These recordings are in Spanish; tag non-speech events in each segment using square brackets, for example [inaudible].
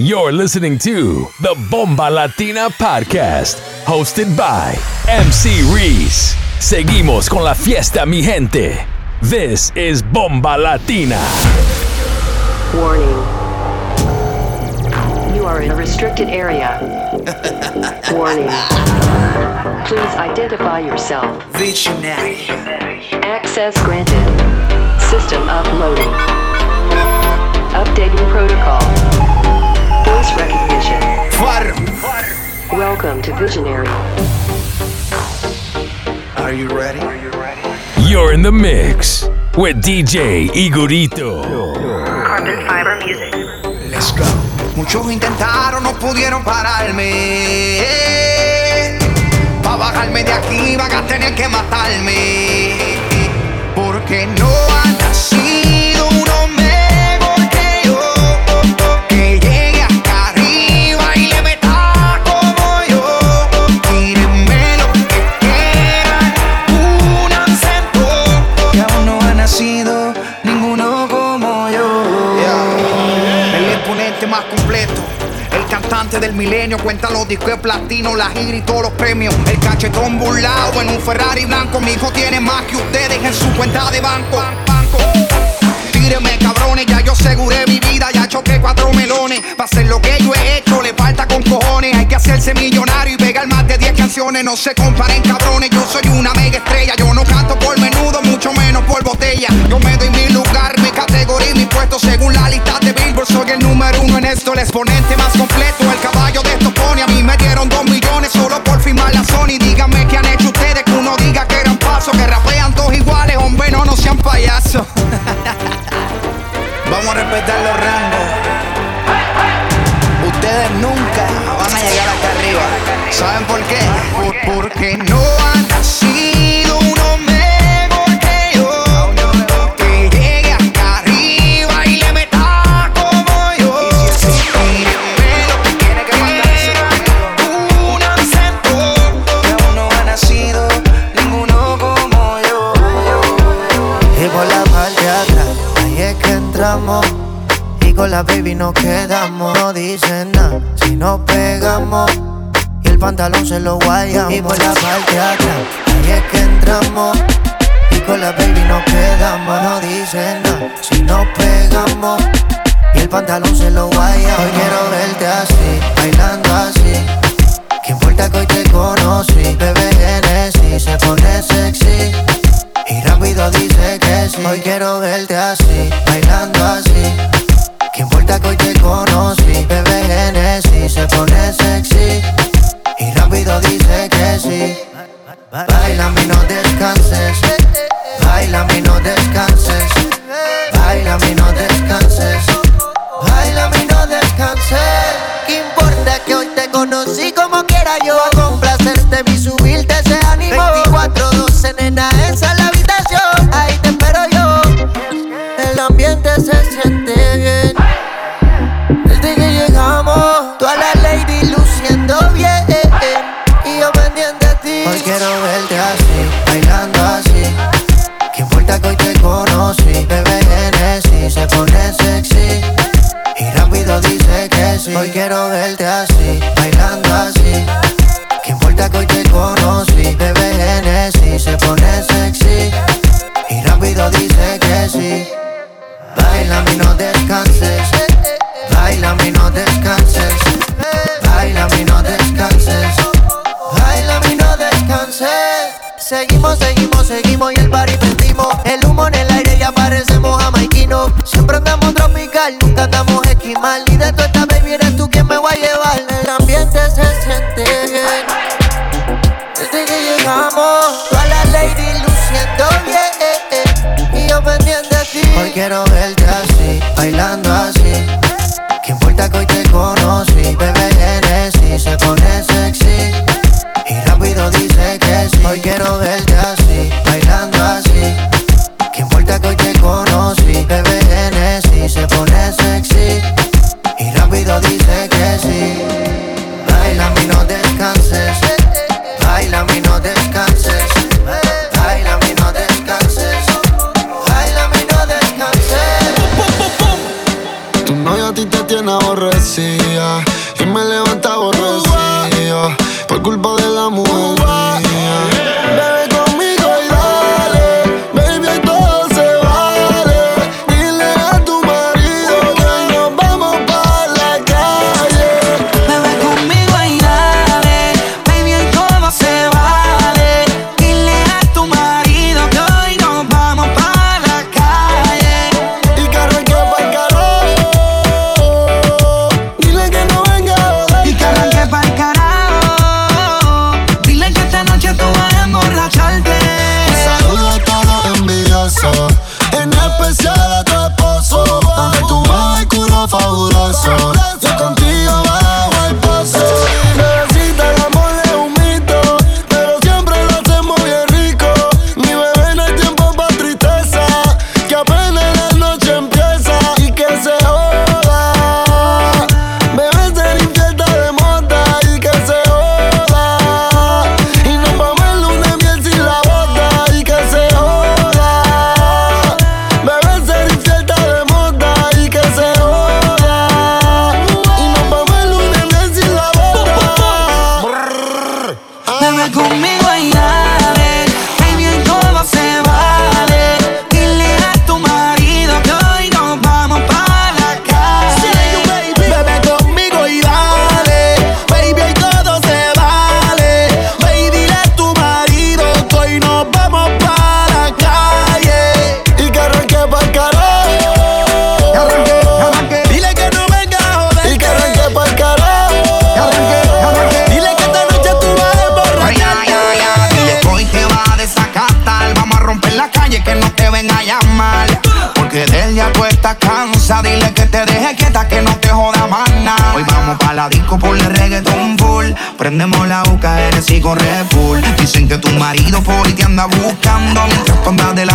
You're listening to the Bomba Latina Podcast, hosted by MC Reese. Seguimos con la fiesta, mi gente. This is Bomba Latina. Warning. You are in a restricted area. [laughs] Warning. Please identify yourself. Visionary. Access granted. System uploading. Updating protocol. Voice recognition. Far. Welcome to Visionary. Are you ready? You're in the mix with DJ Igorito. Carbon fiber music. Let's go. Muchos intentaron, no pudieron pararme. Pa' bajarme de aquí van a tener que matarme. Porque no del milenio cuenta los discos de platino, la gira y todos los premios. El cachetón burlado en un Ferrari blanco. Mi hijo tiene más que ustedes en su cuenta de banco. banco. Tíreme cabrones, ya yo aseguré mi vida, ya choqué cuatro melones. Pa' hacer lo que yo he hecho, le falta con cojones. Hay que hacerse millonario y pegar más de 10 canciones. No se comparen cabrones, yo soy una mega estrella. Yo no canto por menudo, mucho menos por botella. Yo me doy mi lugar, mi categoría y mi puesto según la lista de. Soy el número uno en esto, el exponente más completo. El caballo de estos pone, a mí me dieron dos millones solo por firmar la Sony. Díganme qué han hecho ustedes, que uno diga que eran pasos, que rapean todos iguales, hombre, no, no sean payasos. [laughs] Vamos a respetar los rangos. Por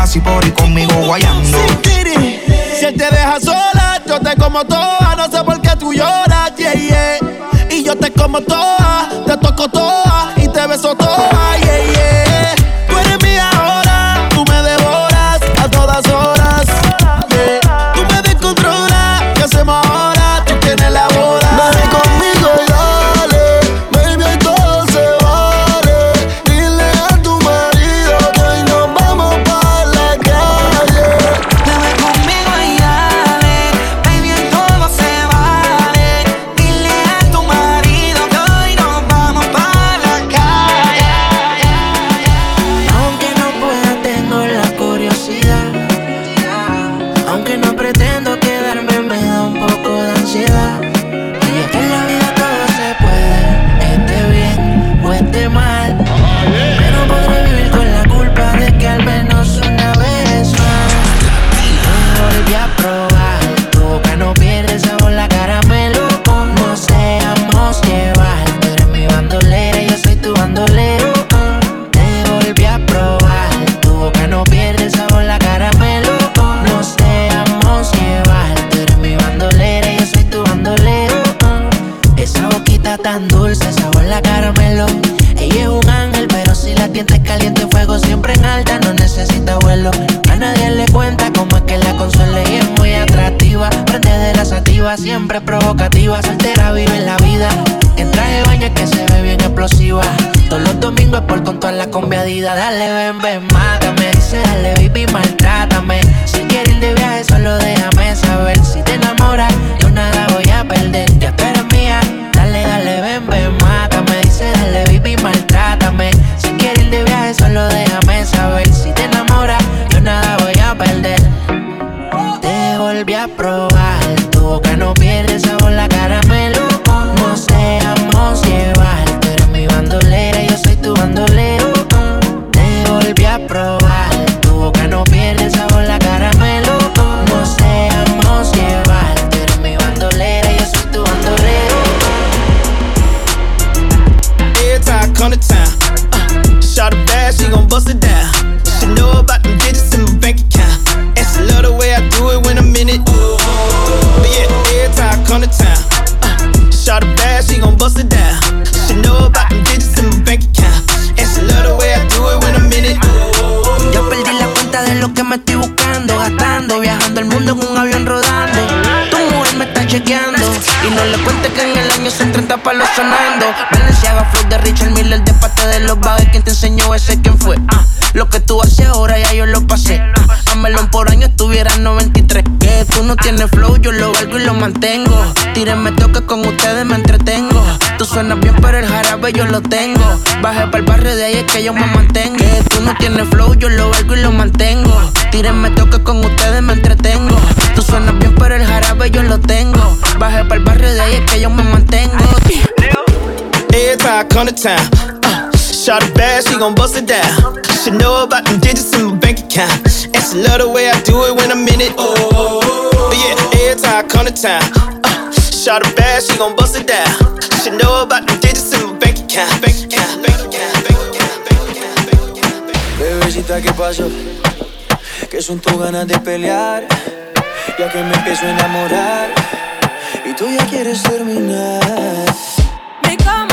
casi por ir conmigo guayando. Si él te deja sola, yo te como todo chequeando. Y no le cuente que en el año son 30 palos sonando. Valenciaga, flow de Richard Miller, de parte de los bagues. Quien te enseñó ese, quién fue? Ah, lo que tú haces ahora ya yo lo pasé melón por año estuviera 93. Que tú no tienes flow, yo lo valgo y lo mantengo. Tírenme toque con ustedes, me entretengo. Tú suenas bien, pero el jarabe yo lo tengo. Baje para el barrio de ahí es que yo me mantengo. Que tú no tienes flow, yo lo valgo y lo mantengo. Tírenme toque con ustedes, me entretengo. Tú suenas bien, pero el jarabe yo lo tengo. Baje para el barrio de ahí es que yo me mantengo. Every time I come to town, shot a bad, she gon' bust it down. She know about them digits in my bank account. And she love the way I do it when I'm in it. Oh, yeah, every time I come to town, uh, shot a bad, she gon' bust it down. She know about them digits in my bank account. Bank account, bank account, bank account, bank account, bank account. Bebecita, ¿qué pasó? Que son tus ganas de pelear, ya que me empiezo a enamorar y tú ya quieres terminar. Mais comment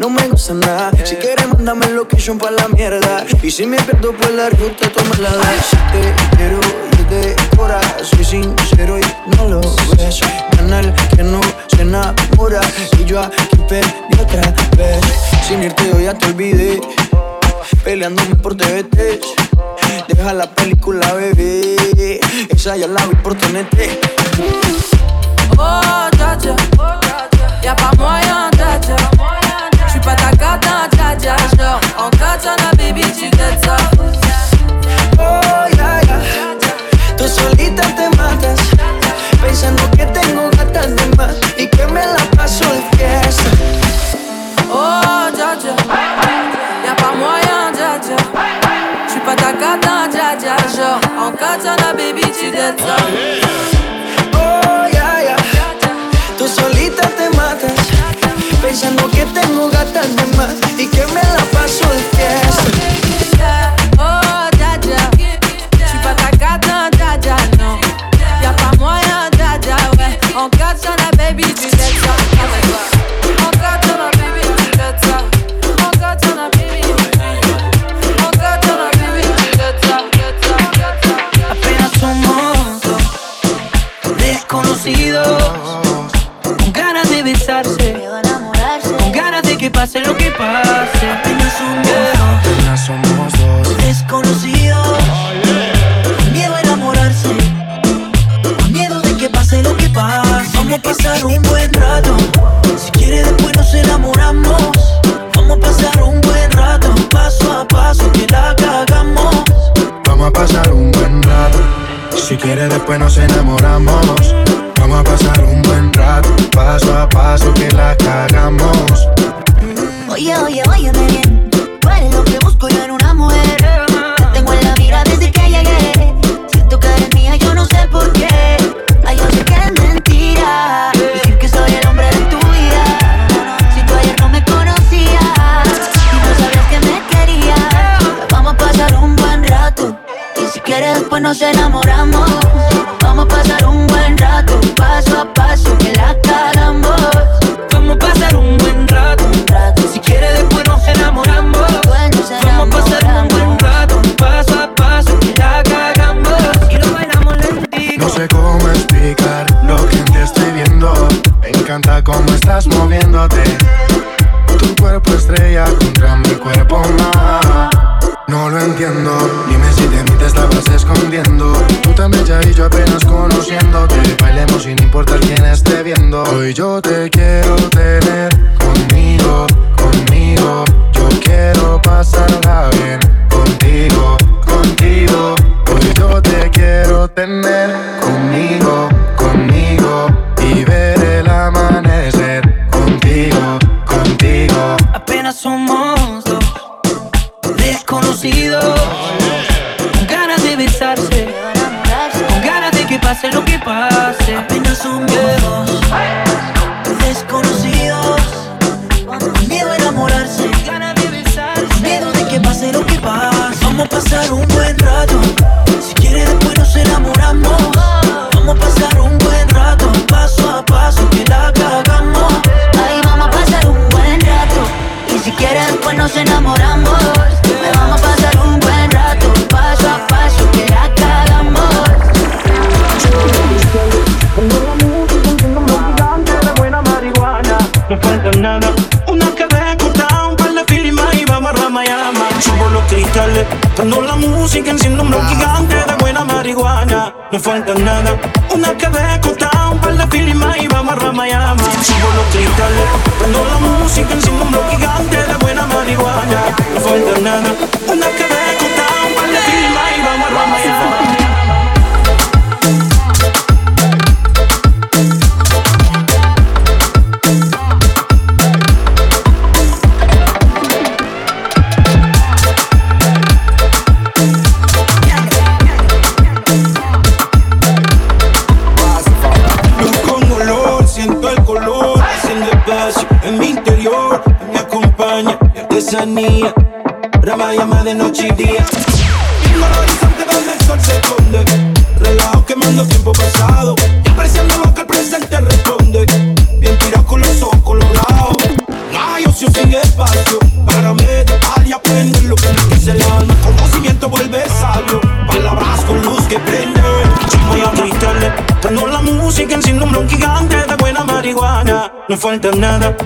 no me gusta nada. Si quieres, mándame location pa' la mierda. Y si me pierdo por la ruta, toma la de. Si te quiero ir de hora, soy sincero y no lo ves. Canal que no se enamora. Y yo aquí perdí otra vez. Sin irte, yo ya te olvidé. Peleándome por TVT. Deja la película, bebé. Esa ya la vi por TNT. Oh, dja Y'a pas moyen, dja dja J'suis pas ta cata, dja dja Genre, en katana, baby, tu t'aides ça Oh, ya, ya. Tú solita te matas, pensando que tengo gatas de más y que me la paso de fiesta. Oh, dja dja Y'a pas moyen, dja dja J'suis pas ta cata, dja dja Genre, en katana, baby, tu t'aides ça Oh, ya, ya. Tú solita te matas, pensando que tengo gatas de más y que me la paso de fiesta. Oh, dja dja J'suis pas ta cata, dja dja, non Y'a pas moyen, dja dja, ouais En katana, baby, tu t'aides pase lo que pase. Apenas somos dos, Apenas somos dos. desconocidos, con miedo a enamorarse, miedo de que pase lo que pase. Vamos a pasar un buen rato, si quiere después nos enamoramos. Vamos a pasar un buen rato, paso a paso que la cagamos. Vamos a pasar un buen rato. Si quieres después nos enamoramos. Vamos a pasar un buen rato. Paso a paso que la cagamos. Oye, oye, óyeme bien. Tú eres lo que busco yo en una mujer. Te tengo en la mira desde que llegué. Siento que eres mía, yo no sé por qué. Ay, yo sé que es mentira. Decir que soy el hombre de tu vida. Si tú ayer no me conocías y no sabías que me querías. Vamos a pasar un buen rato. Y si quieres, después nos enamoramos. Falta nada,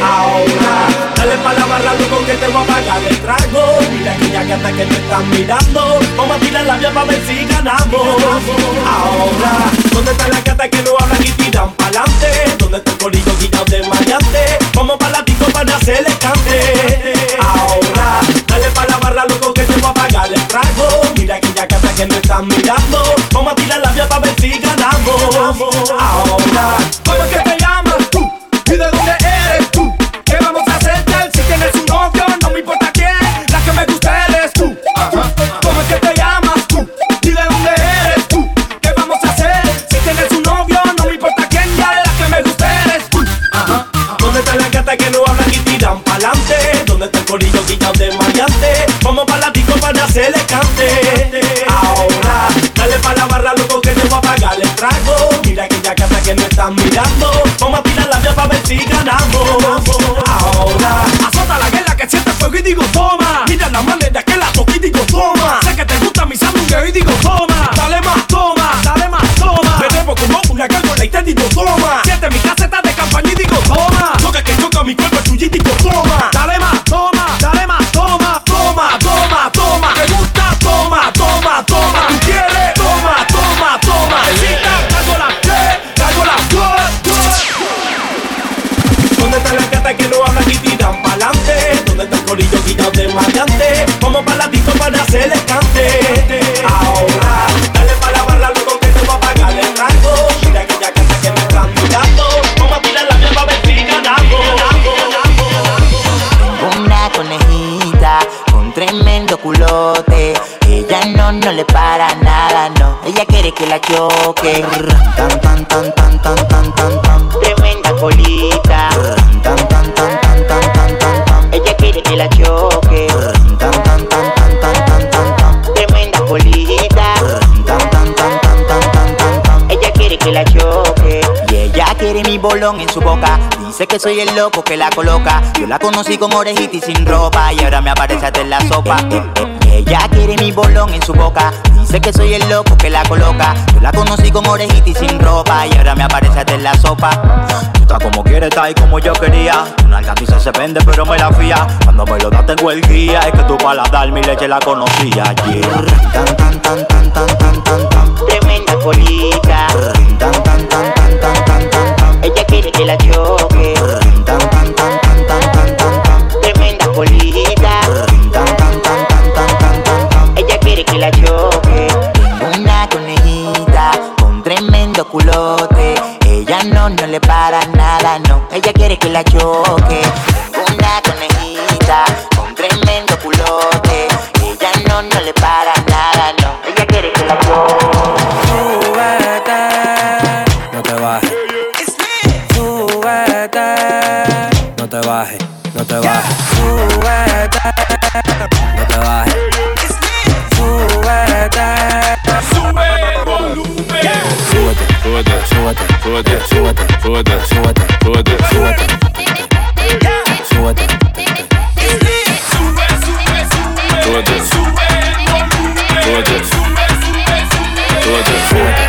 Ahora, dale pa' la barra, loco, que te voy a pagar el trago. Mira aquella gata que te están mirando. Vamos a tirar la vía para ver si ganamos. Ahora, ¿dónde están las cartas que no hablan y tiran pa'lante? ¿Dónde está el colillo quitado de maleante? Vamos para la disco para hacerle cante. Ahora, dale pa' la barra, loco, que te voy a pagar el trago. Mira aquella gata que me están mirando. Vamos a tirar la vía para ver si ganamos. Ahora, choque. Tan, tan, tan, tan, tan, tan, tan, tan. Tremenda colita. Tan, tan, tan, tan, tan, tan, tan, tan. Ella quiere que la choque. Tan, tan, tan, tan, tan, tan, tan, tan. Tremenda colita. Tan, tan, tan, tan, tan, tan, tan, tan. Ella quiere que la choque. Y ella quiere mi bolón en su boca. Dice que soy el loco que la coloca. Yo la conocí con orejita y sin ropa. Y ahora me aparece hasta en la sopa. Eh, eh, Ella quiere mi bolón en su boca. Dice que soy el loco que la coloca. Yo la conocí con orejita y sin ropa. Y ahora me aparece hasta en la sopa. Tú estás como quieres, estás ahí como yo quería. Una alcatiza se vende, pero me la fía. Cuando me lo das, tengo el guía. Es que tu paladar mi leche la conocía. Yeah. Tan, tan, tan, tan, tan, tan, tan, tan. Tremenda colita. Tan, tan, tan, tan, tan, tan, tan, tan. Ella quiere que la choque. Tan, tan, tan, tan, tan, tan, tan, tan. Tremenda colita. Ella no, no le para nada, no. Ella quiere que la choque. Suda, suda, suda, suda. Suda. Suda. Suda. Suda. Suda. Suda. Suda.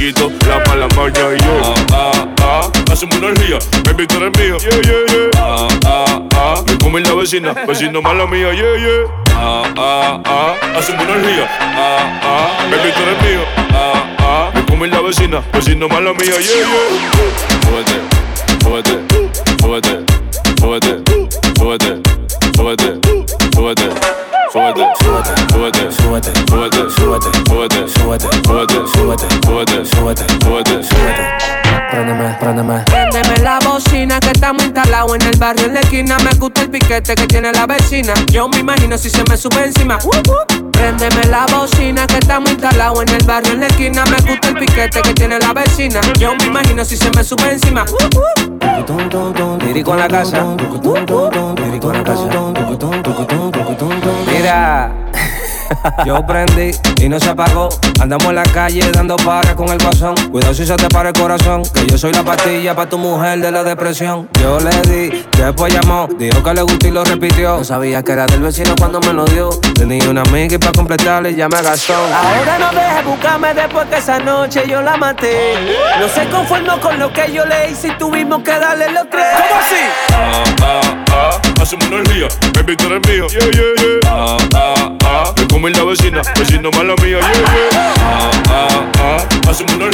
quito la mala maña y yo, ah, ah, ah. hacemos una ría. Baby, tú eres mío, yeah, yeah, yeah. Ah, ah, ah, me come la vecina, vecino mala mía, yeah, yeah. Ah, ah, ah, hacemos una ría. Ah, ah, baby, tú eres mío. Ah, ah, me come la vecina, vecino mala mía, yeah, yeah. Súbete, súbete, súbete, súbete, súbete, súbete, súbete. Súbete, súbete, súbete, súbete, súbete, súbete, súbete, súbete, súbete, súbete, súbete, súbete, súbete, súbete. Préndeme, préndeme. Préndeme la bocina que estamos instalados en el barrio en la esquina. Me gusta el piquete que tiene la vecina. Yo me imagino si se me sube encima. Uh, uh. Préndeme la bocina que estamos instalados en el barrio en la esquina. Me gusta el piquete que tiene la vecina. Yo me imagino si se me sube encima. Lírico en la casa. Lírico en la casa. Yeah. Yo prendí y no se apagó. Andamos en la calle dando para con el guasón. Cuidado si se te para el corazón. Que yo soy la pastilla para tu mujer de la depresión. Yo le di, después llamó. Dijo que le gustó y lo repitió. No sabía que era del vecino cuando me lo dio. Tenía una amiga y para completarle ya me gastó. Ahora no dejes buscarme después que esa noche yo la maté. No se conformó con lo que yo le hice y tuvimos que darle los tres. ¿Cómo así? Ah, ah, ah, hacemos una ría. Baby, tú eres mío, yeah, yeah, yeah. Ah, ah, ah, la vecina, vecino mala mía, yeah, yeah. Ah, ah, ah, hacemos una.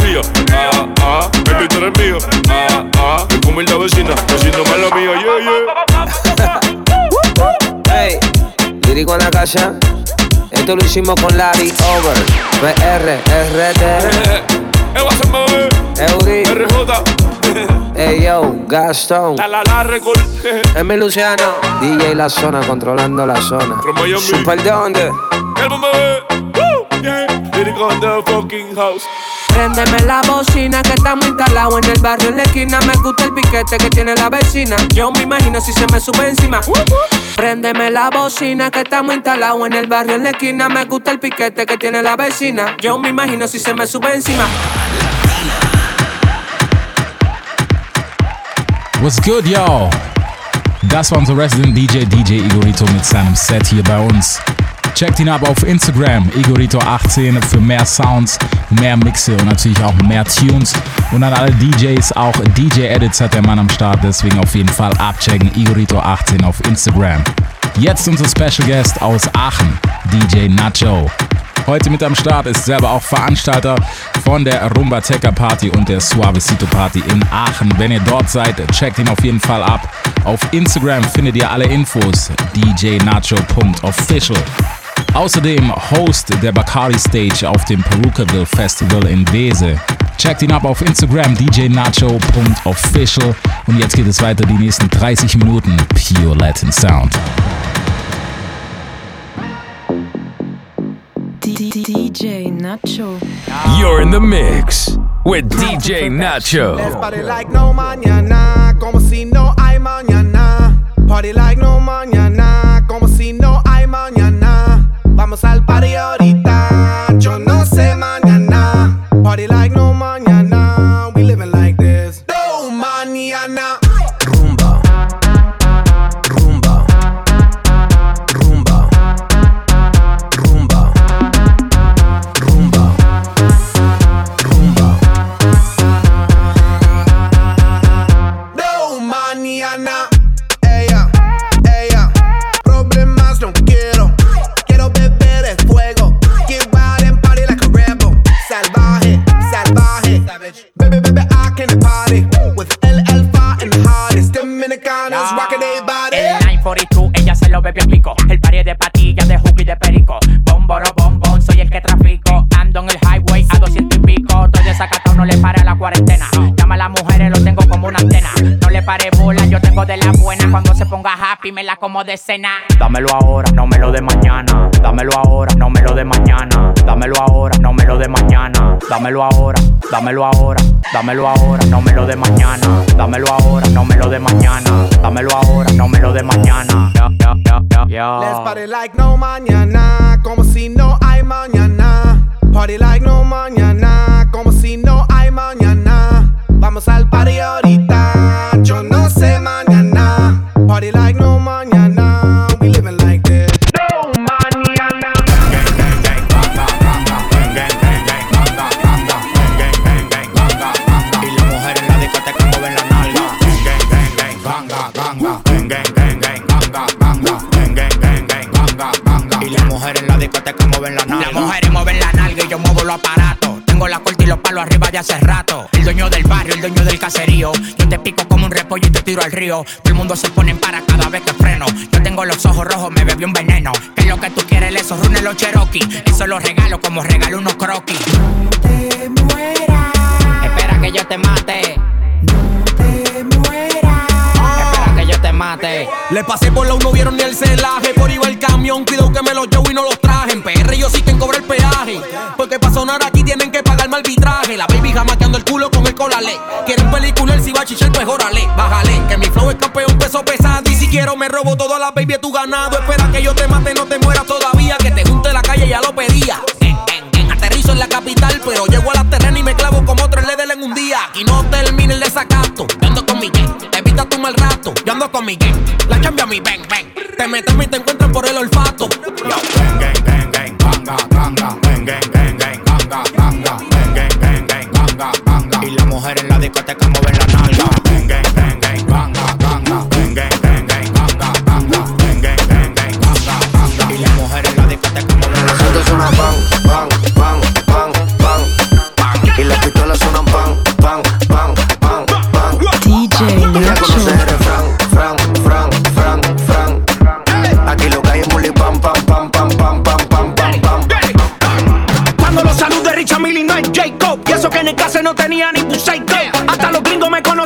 Ah, ah, baby, tú eres mío. Ah, ah, me come la vecina, vecino mala mía, yeah, yeah. Hey, lírico en la casa. Esto lo hicimos con Larry Over. PR, RT. Eury. Ey yo, Gastón. La la la record. Luciano. DJ La Zona controlando la zona. From Miami. Super de dónde? El woo, yeah. In the fucking house. Préndeme la bocina que estamos instalados en el barrio en la esquina. Me gusta el piquete que tiene la vecina. Yo me imagino si se me sube encima. Préndeme la bocina que estamos instalados en el barrio en la esquina. Me gusta el piquete que tiene la vecina. Yo me imagino si se me sube encima. What's good, y'all? Das war unser Resident DJ, DJ Igorito mit seinem Set hier bei uns. Checkt ihn ab auf Instagram, Igorito18 für mehr Sounds, mehr Mixe und natürlich auch mehr Tunes. Und an alle DJs, auch DJ-Edits hat der Mann am Start, deswegen auf jeden Fall abchecken, Igorito18 auf Instagram. Jetzt unser Special Guest aus Aachen, DJ Nacho. Heute mit am Start ist selber auch Veranstalter von der Rumba Teca Party und der Suavecito Party in Aachen. Wenn ihr dort seid, checkt ihn auf jeden Fall ab. Auf Instagram findet ihr alle Infos djnacho.official. Außerdem Host der Bacardi Stage auf dem Perukaville Festival in Wese. Checkt ihn ab auf Instagram djnacho.official und jetzt geht es weiter die nächsten 30 Minuten Pure Latin Sound. Nacho. You're in the mix with DJ Nacho. Let's party like no mañana, como si no hay mañana. Party like no mañana, como si no hay mañana. Vamos al party ahorita, yo no sé mañana. Party like Ponga happy, me la como de cena. Dámelo ahora, no me lo de mañana. Dámelo ahora, no me lo de mañana. Dámelo ahora, no me lo de mañana. Dámelo ahora, dámelo ahora. Dámelo ahora, no me lo de mañana. Dámelo ahora, no me lo de mañana. Dámelo ahora, no me lo de mañana. Ya, ya, ya, ya, ya. Let's party like no mañana, como si no hay mañana. Party like no mañana, como si no hay mañana. Vamos al party ahorita, Party like no mañana, tiro al río. Todo el mundo se pone en para cada vez que freno. Yo tengo los ojos rojos, me bebí un veneno. ¿Qué es lo que tú quieres? Esos runes los Cherokee. Eso los regalo como regalo unos croquis. No te mueras. Espera que yo te mate. No te mueras. Espera que yo te mate. Le pasé por la no vieron ni el celaje. Por iba el camión, cuidado que me los llevo y no los culo con el colale. Quieren película, el si va a chichar, pues órale. Bájale, que mi flow es campeón, peso pesado. Y si quiero me robo toda la baby tu ganado. Espera que yo te mate, no te mueras todavía. Que te junte la calle, ya lo pedía. Aterrizo en la capital, pero llego a la terrena y me clavo como tres ledel en un día. Aquí no termina el desacato. Yo ando con mi gang, evita tu mal rato. Yo ando con mi gang, la cambia mi bang bang. Te metes y te encuentran por el olfato.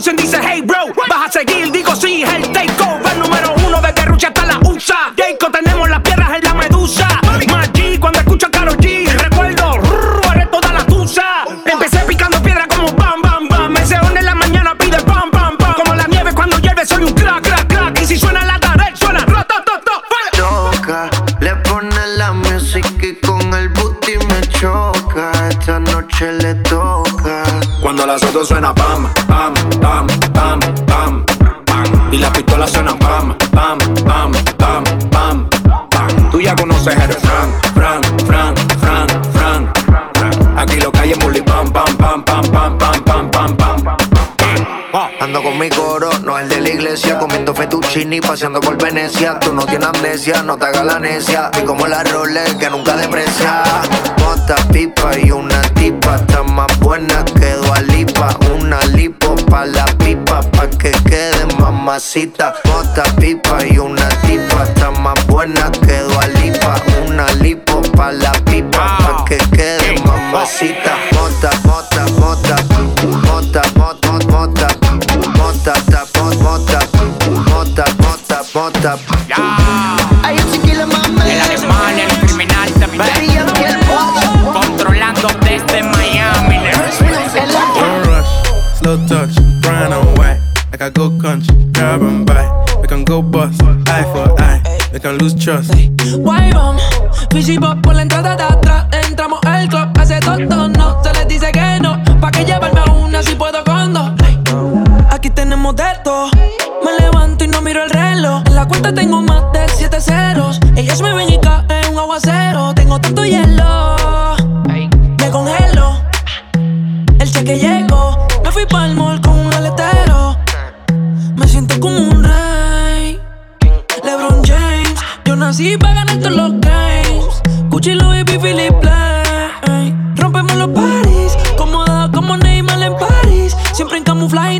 Dice hey bro. Vas a seguir, digo sí, el takeover. Número uno de Rucha hasta la USA. Jacob, tenemos las piedras en la medusa. Más G cuando escucho a Karol G. Recuerdo, eres toda la tusa. Empecé picando piedra como bam, bam, bam. Me en la mañana pide bam, bam, bam. Como la nieve cuando llueve, soy un crack, crack, crack. Y si suena la tarde, suena rotototo. Toca, le pone la música y con el booty me choca. Esta noche le toca. Cuando las autos suena pam, pam, pam, pam, pam. Y las pistolas suenan pam, pam, pam, pam, pam, pam. Tú ya conoces el fran, fran, fran, fran, fran. Aquí lo que hay es muli pam, pam, pam, pam, pam, pam, pam, pam, pam. Ando con mi coro, no el de la iglesia, comiendo fettuccini, paseando por Venecia. Tú no tienes amnesia, no te hagas la necia. Y como la Rolex que nunca deprecia. Mota, pipa y una tipa, está más buena que Lipa. Una lipo pa' la pipa, pa' que quede mamacita. Mota, pipa y una tipa, está más buena que Lipa. Una lipo pa' la pipa, pa' que quede mamacita. Mota, mota, mota, mota, mota, mota. Mota, ta, mot, mota, mota, mota, grab and buy. We can go bust, eye for eye. We can lose trust. Guay, vamos, Fizzy Bop por la entrada de atrás. Entramos al club, hace todo no. Se les dice que no, pa' que llevarme a una si puedo con dos. Aquí tenemos de todo. Me levanto y no miro el reloj. En la cuenta tengo más de siete ceros. Nací para ganar todos los games. Gucci, Louis V, Philip. Rompemos los paris, cómoda como Neymar en París. Siempre en camuflaje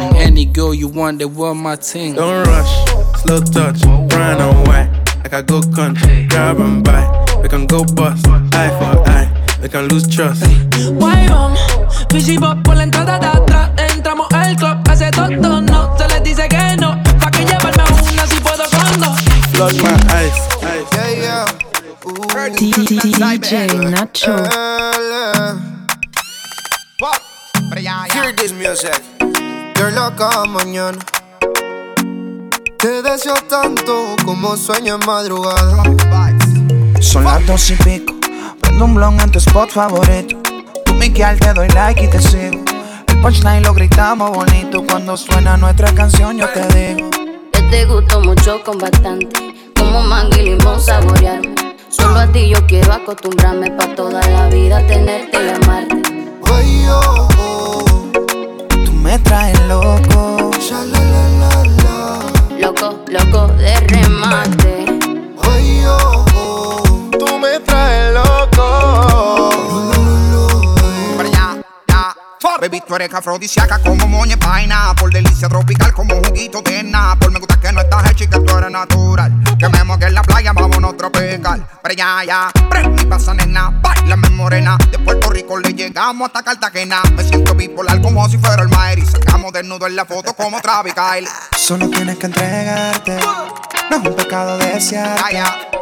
Oh. Any girl you want, they were my ting. Don't rush, slow touch, brown and white. Like I go country, grab and buy. We can go bust, eye for eye. We can lose trust. Guay, vamos, Fizzy Bop por la entrada de atrás. Entramos al club, hace hace tonto, no. Se les dice que no. Pa' que llevarme una si puedo con dos. Lock my eyes. Yeah, yeah. DJ Nacho. Hear this music. You're loca mañana. Te deseo tanto como sueño en madrugada. Son las dos y pico. Prendo un blog en tu spot favorito. Tú, Miguel, te doy like y te sigo. El punchline lo gritamos bonito. Cuando suena nuestra canción, yo te digo. Yo te gusto mucho con bastante. Como mango y limón saborearme. Solo a ti yo quiero acostumbrarme pa' toda la vida tenerte y amarte. Ay, oh, oh. Me traes loco. Loco, loco de remate. Baby, tú eres afrodisíaca como moña paina. Por delicia tropical como juguito de Por me gusta que no estás hecha y que tú eres natural. Que me moque en la playa, vámonos tropical. Para allá, ya. Prende y pasa, nena. Bailame morena. De Puerto Rico le llegamos hasta Cartagena. Me siento bipolar como si fuera el Maer. Y sacamos desnudo en la foto como Travis Kyle. Solo tienes que entregarte. No es un pecado desearte.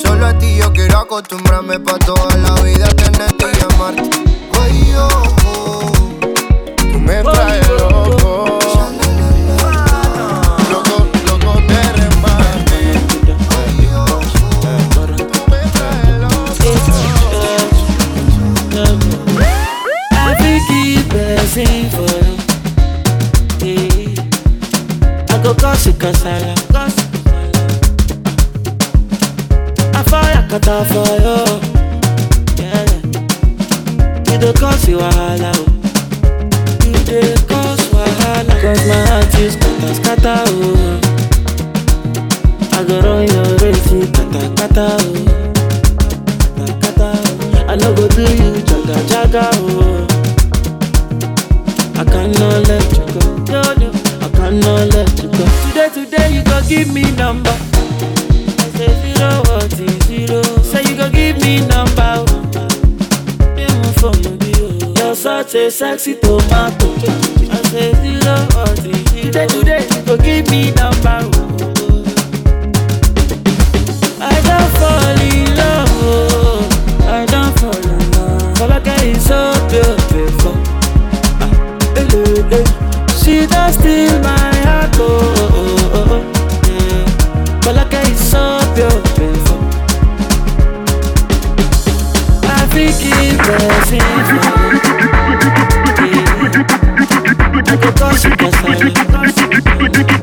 Solo a ti yo quiero acostumbrarme pa' toda la vida tenerte y amarte. Ay, oh, oh. Tú me traes loco. Oh, oh. Blessing for you. Yeah. I go cause you kasala. I kata for you. Yeah. You dey cause wahala. oh. You dey cause wahala. Cause my heart is kata scatter oh. I go run your race kata kata. Kata oh. I no go do you jaga jaga oh. I cannot let you go. No, no, I cannot let you go. Today, today, you go give me number. You give me number. Even for oh. You're such a sexy tomato. I say zero, is zero? Today, today, you go give me number. I don't fall in love. oh. I don't fall in love. Like I so beautiful. Eh, eh, eh. She does steal my I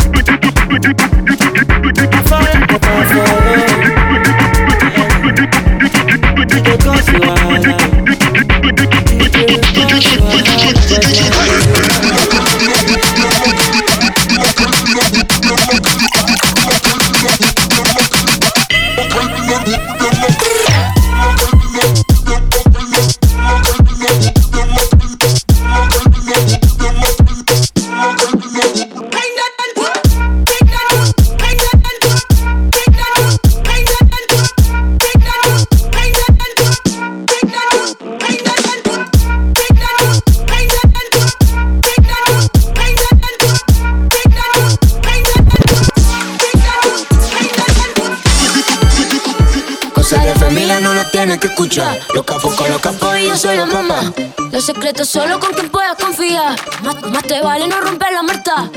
secretos solo con quien puedas confiar. Más, más te vale no romper la muerta.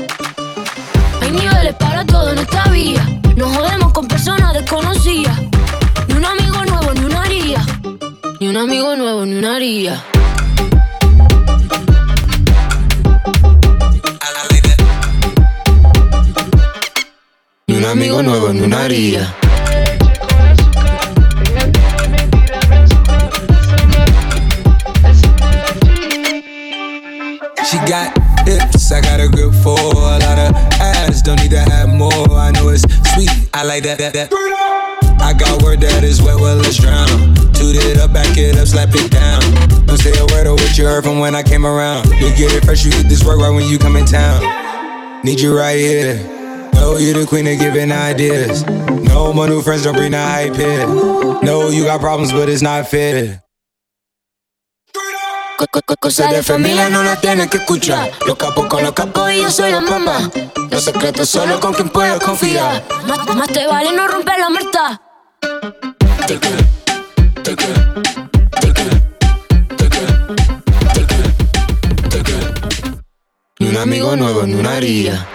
Hay niveles para todo en esta vía. Nos jodemos con personas desconocidas. Ni un amigo nuevo, ni una haría. Ni un amigo nuevo, ni una haría. Ni un amigo nuevo, ni una haría. She got hips, I got a grip for a lot of ass. don't need to have more. I know it's sweet, I like that. that, that. I got word that is wet, well, let's drown. Toot it up, back it up, slap it down. Don't say a word of what you heard from when I came around. You get it fresh, you get this work right when you come in town. Need you right here. Know you the queen of giving ideas. No, my new friends don't bring the hype here. No, you got problems, but it's not fair. Cosas de familia no las tienes que escuchar. Los capos con los capos y yo soy la mamá. Los secretos solo con quien puedo confiar. Más, más te vale no romper la muerta. Ni un amigo nuevo, ni una haría.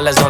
dollars on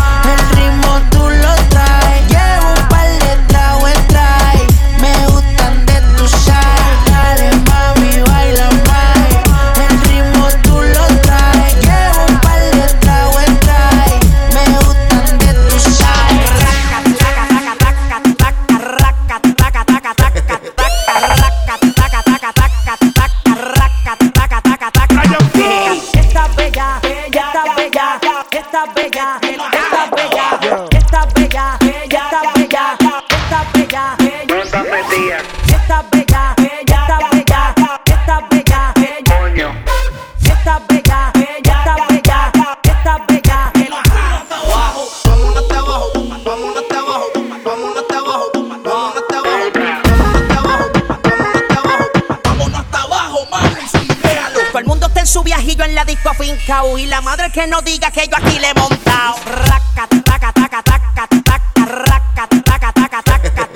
El ritmo tú lo traes. Llevo Y la madre que no diga que yo aquí le he montado Raca, taca, taca, taca, taca, raca, taca, taca, taca, taca,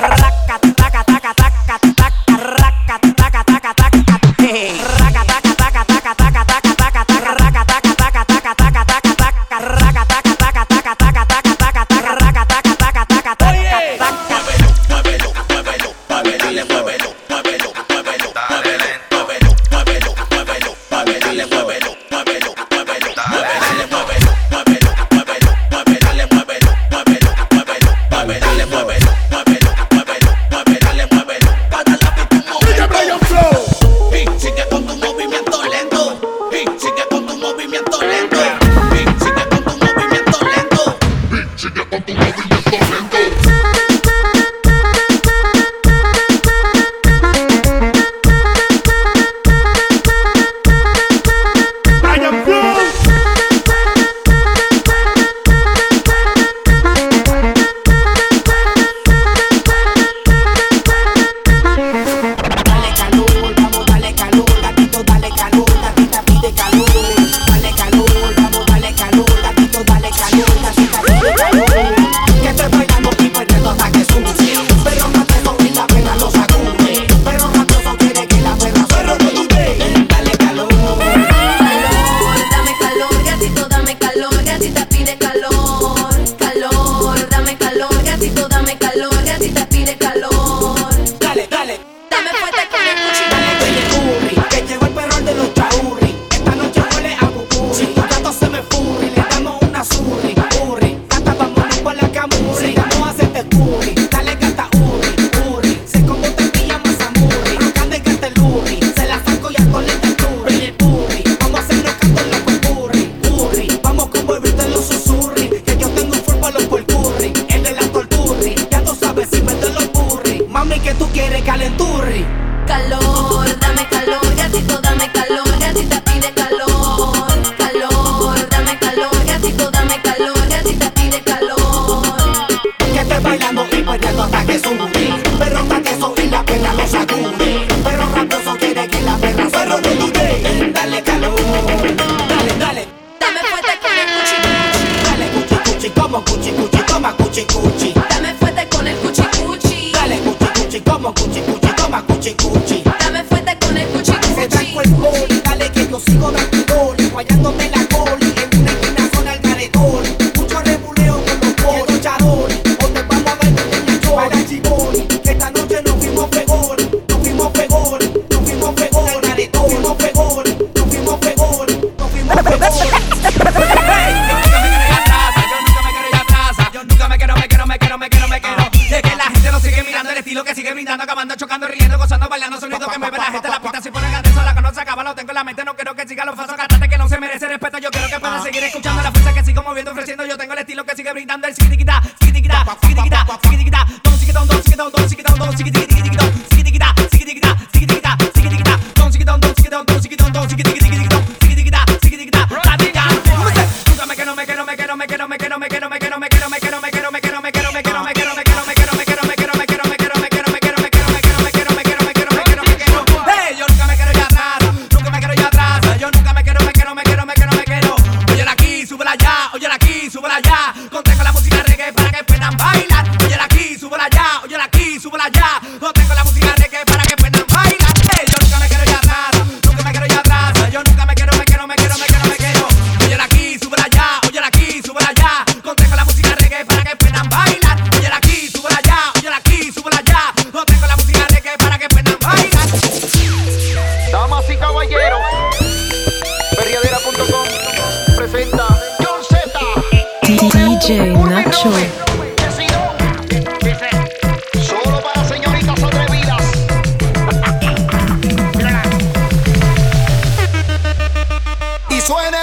raca, taca, taca, taca, taca, raca, taca, taca, taca. Raca, taca, taca, taca, taca, taca, taca, taca, raca, taca, taca, taca, taca, taca, taca, raca, taca, taca, taca, taca, taca, taca, taca, raca, taca, taca, taca, taca, taca. Martín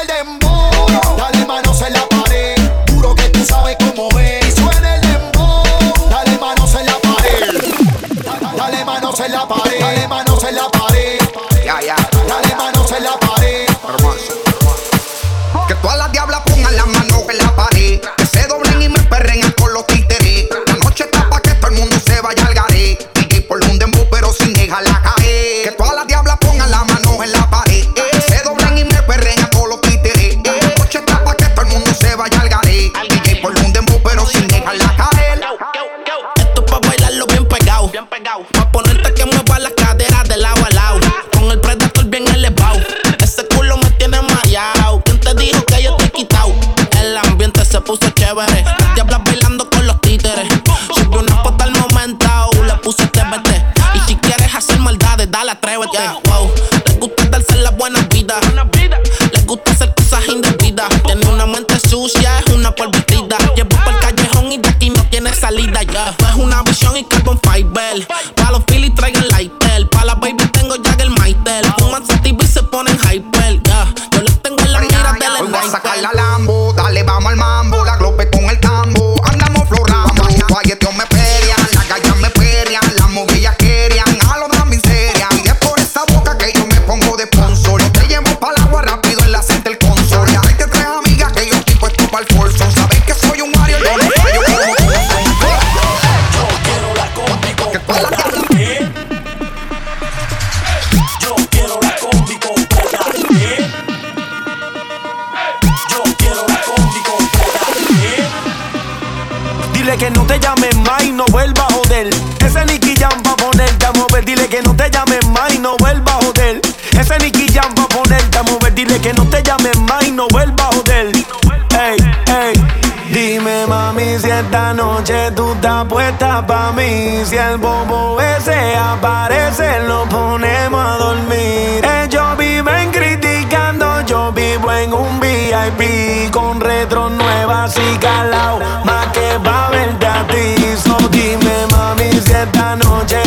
them Nicky Jam pa' ponerte a mover. Dile que no te llames más y no vuelva a joder. Ey, ey. Dime mami si esta noche tú estás puesta pa' mí. Si el bobo ese aparece, lo ponemos a dormir. Ellos viven criticando, yo vivo en un VIP con retro nuevas y calao. Más que pa' verte a ti. So dime mami si esta noche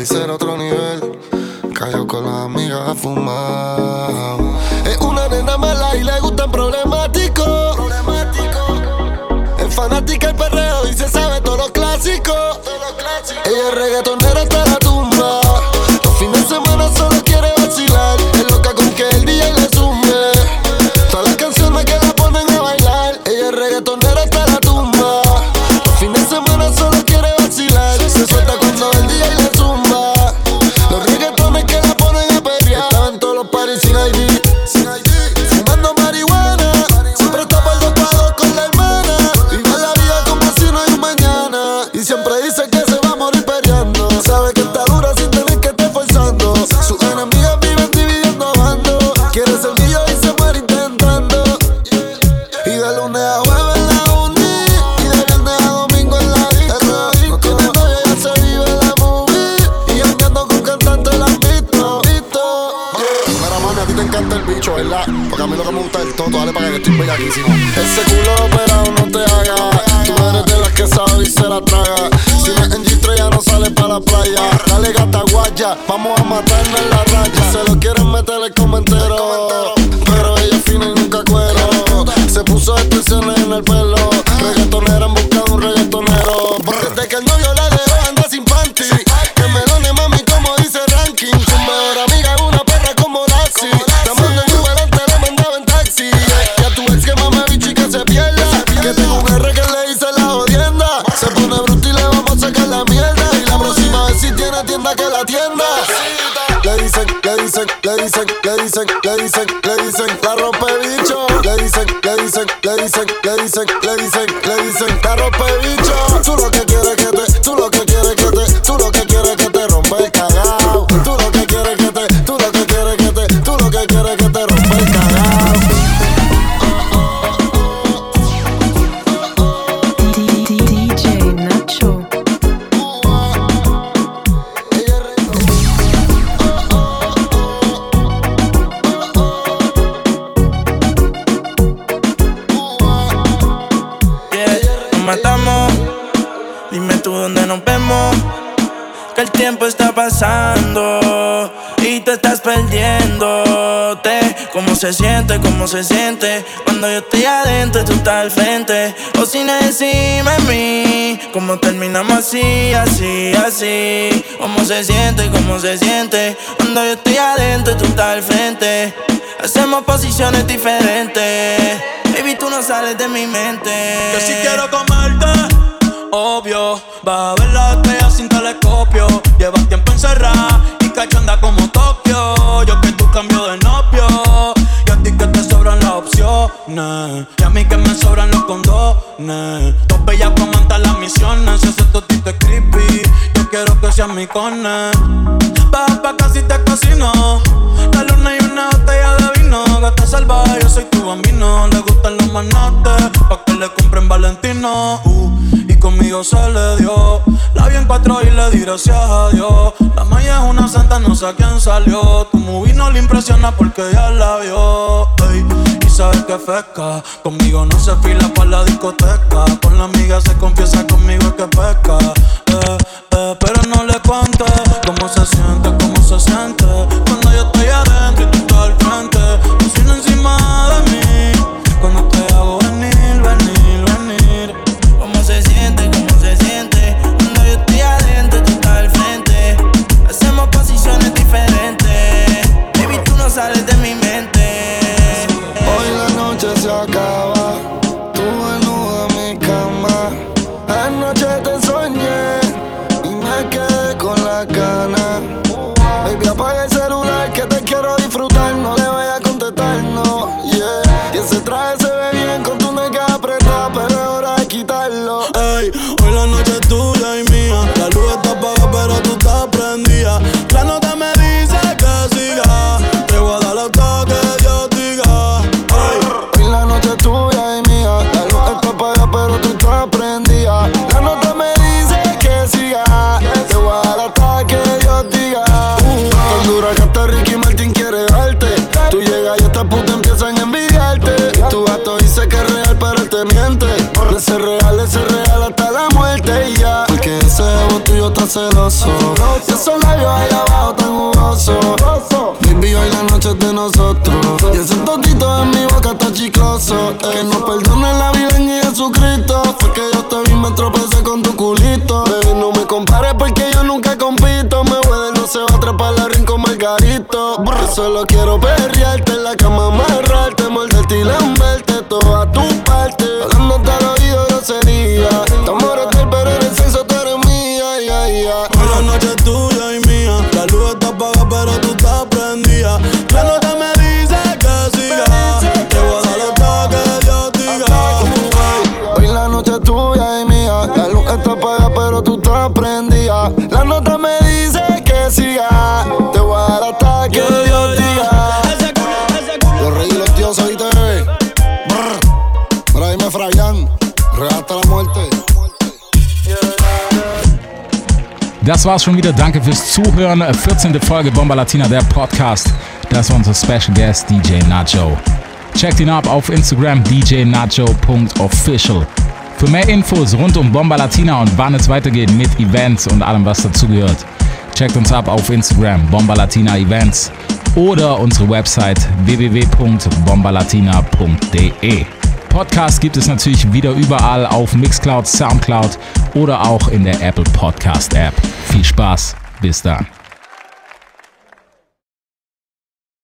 parecer otro nivel. Cayó con las amigas a fumar. Es una nena mala y le gustan problemáticos. Problemático. Es fanática el perreo y se sabe todos los clásicos. Todo lo Ella es reggaetonera hasta Vamos siente, cómo se siente. Cuando yo estoy adentro, tú estás al frente. O sin encima de mí, cómo terminamos así, así, así. Cómo se siente, cómo se siente. Cuando yo estoy adentro, tú estás al frente. Hacemos posiciones diferentes. Baby, tú no sales de mi mente. Yo sí quiero comerte, obvio. Va a ver la estrella sin telescopio. Llevas tiempo encerrada y cachonda como Tokio. Yo que tú cambio de novio opciones. Y a mí que me sobran los condones. Dos bellas manta las misiones. Si ese totito es creepy, yo quiero que seas mi cone. Baja pa' casi te casino. La luna y una botella de vino. Gata salvaje, yo soy tu bambino. Le gustan los manates, pa' que le compren Valentino. Uh conmigo se le dio. La vi en cuatro y le di gracias a Dios. La maya es una santa, no sé a quién salió. Tu movie no le impresiona porque ya la vio. Y sabes que fresca, conmigo no se fila para la discoteca. Con la amiga se confiesa conmigo es que pesca. Eh, eh, pero no le cuente cómo se siente está celoso. Y esos labios ahí abajo tan jugosos. Baby, hoy la noche es de nosotros. Y ese totito en mi boca está chicloso. Que no perdone la vida en Jesucristo. Fue que yo te vi, me tropecé con tu culito. Baby, no me compares porque yo nunca compito. Me voy de no se va a atrapar la rincón margarito. Yo solo quiero perrearte en la cama, amarrarte, morderte y lamberte Das war's schon wieder. Danke fürs Zuhören. 14. Folge Bomba Latina, der Podcast. Das war unser Special Guest DJ Nacho. Checkt ihn ab auf Instagram djnacho.official. Für mehr Infos rund um Bomba Latina und wann es weitergeht mit Events und allem, was dazugehört, checkt uns ab auf Instagram Bomba Latina Events oder unsere Website www.bombalatina.de. Podcast gibt es natürlich wieder überall auf Mixcloud, Soundcloud oder auch in der Apple Podcast App. Viel Spaß, bis dann.